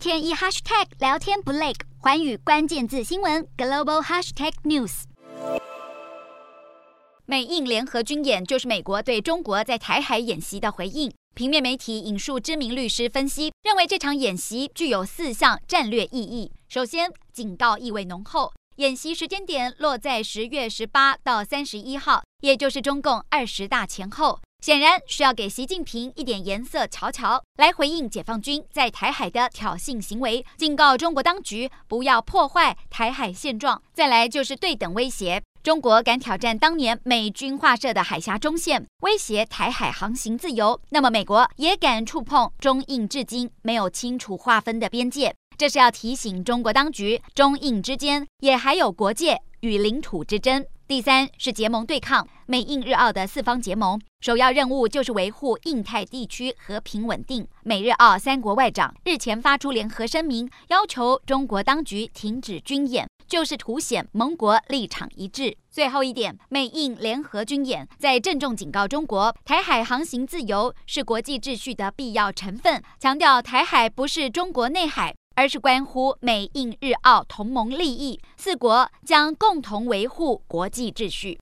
天一 hashtag 聊天不累，寰宇关键字新闻 global hashtag news。美印联合军演就是美国对中国在台海演习的回应。平面媒体引述知名律师分析，认为这场演习具有四项战略意义。首先，警告意味浓厚，演习时间点落在十月十八到三十一号，也就是中共二十大前后。显然是要给习近平一点颜色瞧瞧，来回应解放军在台海的挑衅行为，警告中国当局不要破坏台海现状。再来就是对等威胁，中国敢挑战当年美军划设的海峡中线，威胁台海航行自由，那么美国也敢触碰中印至今没有清楚划分的边界。这是要提醒中国当局，中印之间也还有国界与领土之争。第三是结盟对抗，美印日澳的四方结盟，首要任务就是维护印太地区和平稳定。美日澳三国外长日前发出联合声明，要求中国当局停止军演，就是凸显盟国立场一致。最后一点，美印联合军演在郑重警告中国，台海航行自由是国际秩序的必要成分，强调台海不是中国内海。而是关乎美印日澳同盟利益，四国将共同维护国际秩序。